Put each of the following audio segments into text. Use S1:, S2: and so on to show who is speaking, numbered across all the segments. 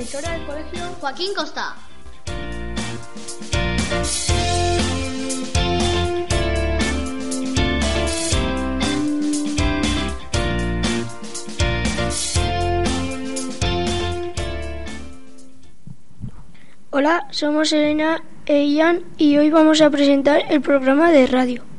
S1: Emisora del colegio
S2: Joaquín Costa.
S1: Hola, somos Elena e Ian y hoy vamos a presentar el programa de radio.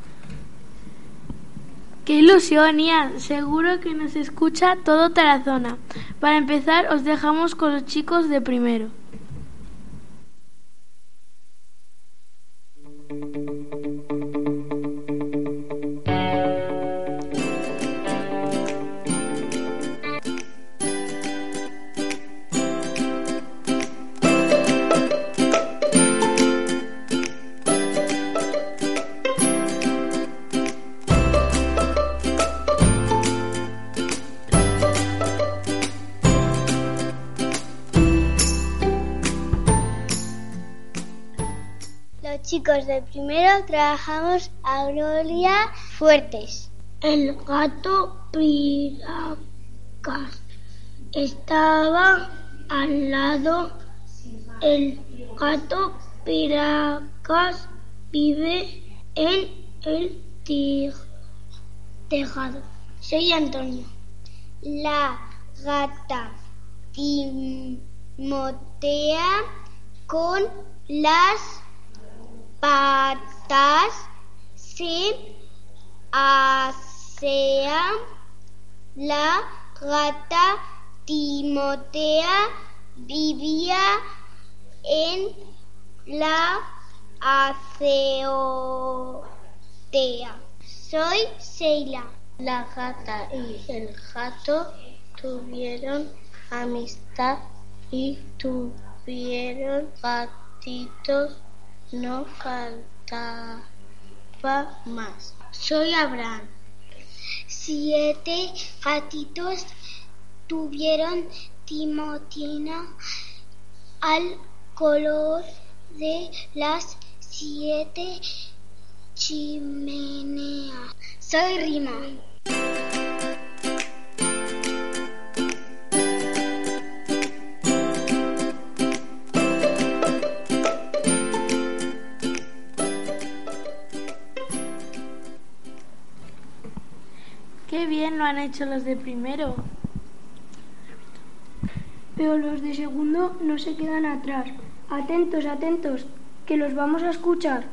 S3: ¡Qué ilusión! Seguro que nos escucha todo Tarazona. Para empezar, os dejamos con los chicos de primero.
S4: Chicos de primero trabajamos a Gloria Fuertes.
S5: El gato Piracas estaba al lado. El gato Piracas vive en el tejado. Soy Antonio.
S4: La gata Timotea con las patas se asea. La gata Timotea vivía en la azotea. Soy Sheila.
S5: La gata y el gato tuvieron amistad y tuvieron gatitos. No faltaba más. Soy Abraham.
S4: Siete gatitos tuvieron Timotina al color de las siete chimeneas. Soy Rima.
S3: ¡Qué bien lo han hecho los de primero!
S1: Pero los de segundo no se quedan atrás. Atentos, atentos, que los vamos a escuchar.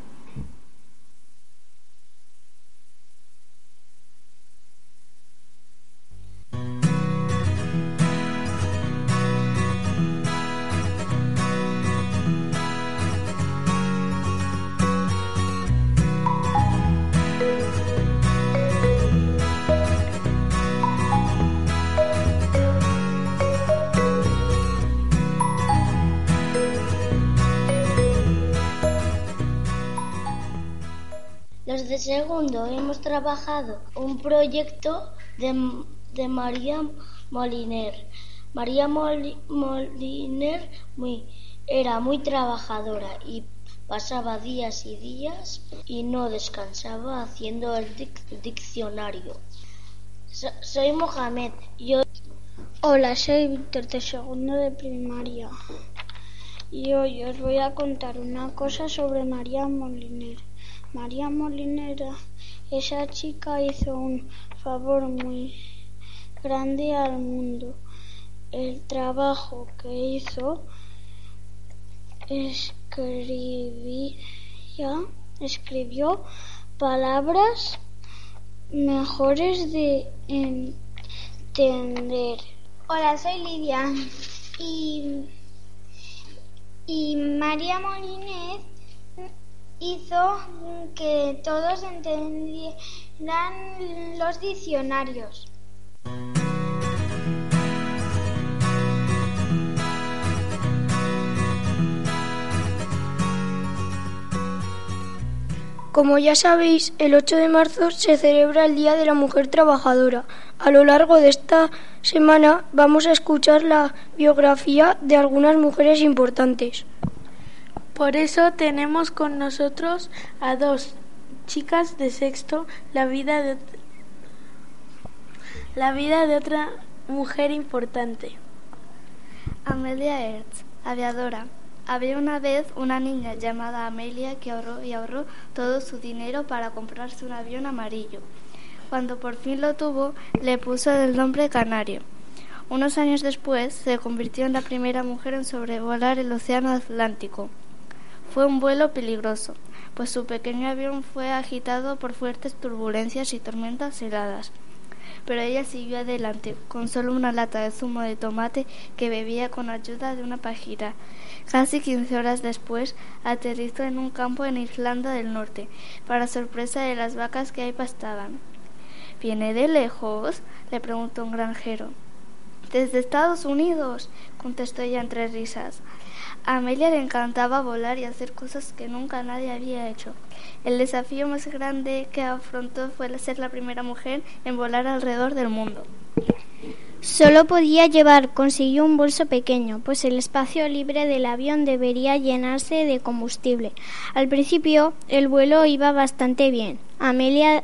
S5: Segundo hemos trabajado un proyecto de, de María Moliner. María Moli- Moliner muy- era muy trabajadora y pasaba días y días y no descansaba haciendo el dic- diccionario. So- soy Mohamed. Yo
S6: Hola, soy Víctor de segundo de primaria y hoy os voy a contar una cosa sobre María Moliner. María Molinera, esa chica hizo un favor muy grande al mundo. El trabajo que hizo escribió palabras mejores de entender.
S4: Hola, soy Lidia.
S7: y, y María Molinez hizo que todos entendieran los diccionarios.
S1: Como ya sabéis, el 8 de marzo se celebra el Día de la Mujer Trabajadora. A lo largo de esta semana vamos a escuchar la biografía de algunas mujeres importantes.
S8: Por eso tenemos con nosotros a dos chicas de sexto, la vida de, la vida de otra mujer importante.
S9: Amelia Hertz, aviadora. Había una vez una niña llamada Amelia que ahorró y ahorró todo su dinero para comprarse un avión amarillo. Cuando por fin lo tuvo, le puso el nombre Canario. Unos años después, se convirtió en la primera mujer en sobrevolar el Océano Atlántico. Fue un vuelo peligroso, pues su pequeño avión fue agitado por fuertes turbulencias y tormentas heladas. Pero ella siguió adelante, con solo una lata de zumo de tomate que bebía con ayuda de una pajita. Casi quince horas después, aterrizó en un campo en Irlanda del Norte, para sorpresa de las vacas que ahí pastaban. ¿Viene de lejos? le preguntó un granjero. Desde Estados Unidos, contestó ella entre risas. Amelia le encantaba volar y hacer cosas que nunca nadie había hecho. El desafío más grande que afrontó fue ser la primera mujer en volar alrededor del mundo.
S7: Solo podía llevar consigo un bolso pequeño, pues el espacio libre del avión debería llenarse de combustible. Al principio el vuelo iba bastante bien. Amelia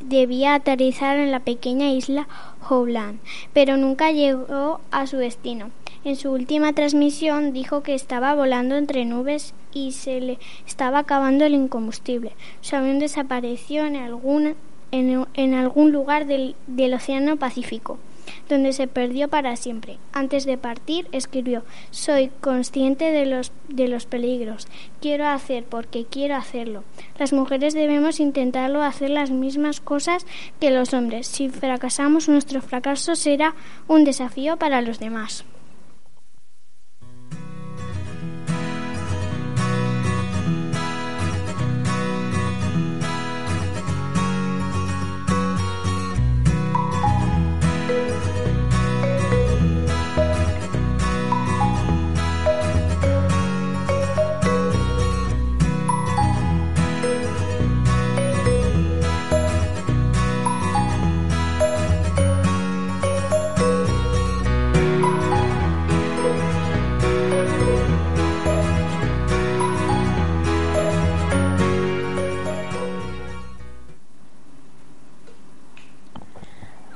S7: debía aterrizar en la pequeña isla Howland, pero nunca llegó a su destino. En su última transmisión dijo que estaba volando entre nubes y se le estaba acabando el incombustible. Su avión desapareció en algún, en, algún lugar del, del Océano Pacífico donde se perdió para siempre. Antes de partir, escribió Soy consciente de los, de los peligros. Quiero hacer porque quiero hacerlo. Las mujeres debemos intentarlo hacer las mismas cosas que los hombres. Si fracasamos, nuestro fracaso será un desafío para los demás.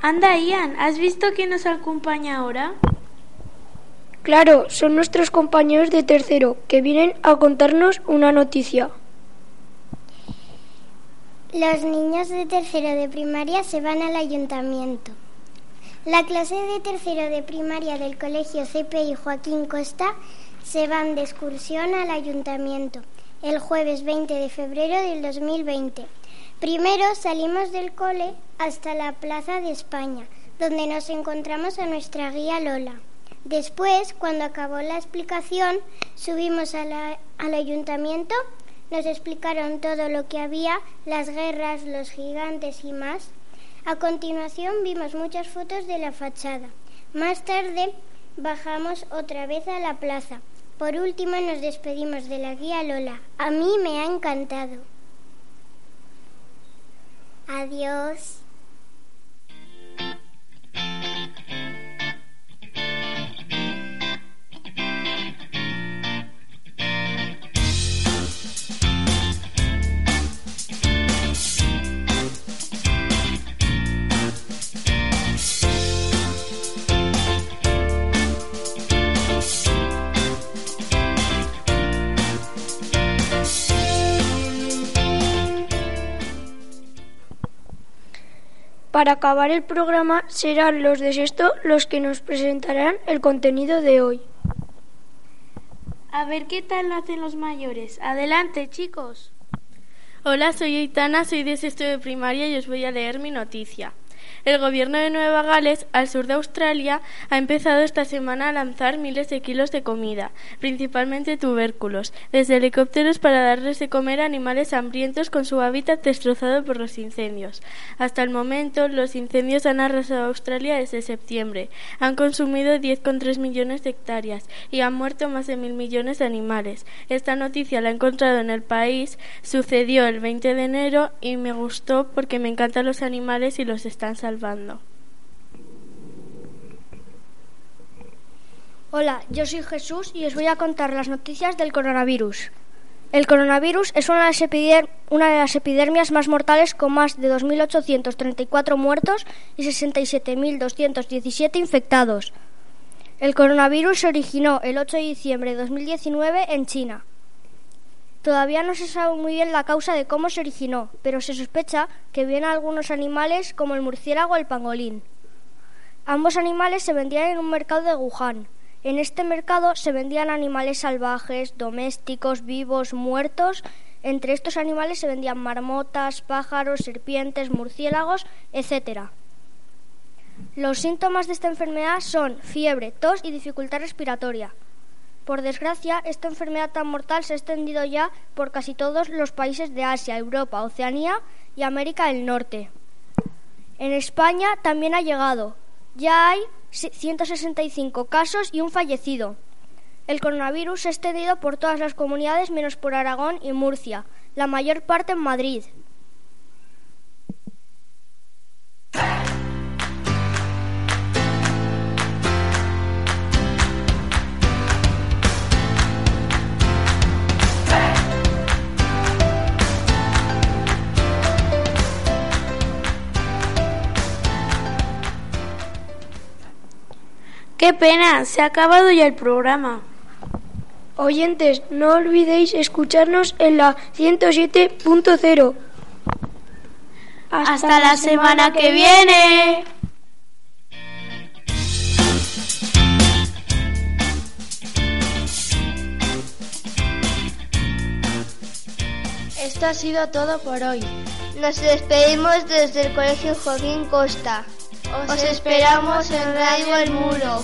S8: Anda, Ian, ¿has visto quién nos acompaña ahora?
S1: Claro, son nuestros compañeros de tercero que vienen a contarnos una noticia.
S10: Los niños de tercero de primaria se van al ayuntamiento. La clase de tercero de primaria del colegio CPI Joaquín Costa se van de excursión al ayuntamiento el jueves 20 de febrero del 2020. Primero salimos del cole hasta la Plaza de España, donde nos encontramos a nuestra guía Lola. Después, cuando acabó la explicación, subimos al ayuntamiento, nos explicaron todo lo que había, las guerras, los gigantes y más. A continuación vimos muchas fotos de la fachada. Más tarde bajamos otra vez a la plaza. Por último nos despedimos de la guía Lola. A mí me ha encantado. Adiós.
S1: Para acabar el programa serán los de sexto los que nos presentarán el contenido de hoy.
S8: A ver qué tal lo hacen los mayores. Adelante, chicos. Hola, soy Aitana, soy de sexto de primaria y os voy a leer mi noticia. El gobierno de Nueva Gales, al sur de Australia, ha empezado esta semana a lanzar miles de kilos de comida, principalmente tubérculos, desde helicópteros para darles de comer a animales hambrientos con su hábitat destrozado por los incendios. Hasta el momento, los incendios han arrasado Australia desde septiembre. Han consumido 10,3 millones de hectáreas y han muerto más de mil millones de animales. Esta noticia la he encontrado en el país, sucedió el 20 de enero y me gustó porque me encantan los animales y los están salvando.
S11: Hola, yo soy Jesús y os voy a contar las noticias del coronavirus. El coronavirus es una de, las epidemias más mortales con más de 2.834 muertos y 67.217 infectados. El coronavirus se originó el 8 de diciembre de 2019 en China. Todavía no se sabe muy bien la causa de cómo se originó, pero se sospecha que viene a algunos animales como el murciélago o el pangolín. Ambos animales se vendían en un mercado de Wuhan. En este mercado se vendían animales salvajes, domésticos, vivos, muertos. Entre estos animales se vendían marmotas, pájaros, serpientes, murciélagos, etc. Los síntomas de esta enfermedad son fiebre, tos y dificultad respiratoria. Por desgracia, esta enfermedad tan mortal se ha extendido ya por casi todos los países de Asia, Europa, Oceanía y América del Norte. En España también ha llegado. Ya hay 165 casos y un fallecido. El coronavirus se ha extendido por todas las comunidades menos por Aragón y Murcia, la mayor parte en Madrid.
S8: Qué pena, se ha acabado ya el programa.
S1: Oyentes, no olvidéis escucharnos en la 107.0.
S8: Hasta, Hasta la semana que viene.
S11: Esto ha sido todo por hoy.
S5: Nos despedimos desde el Colegio Joaquín Costa. Os esperamos en Radio El Muro.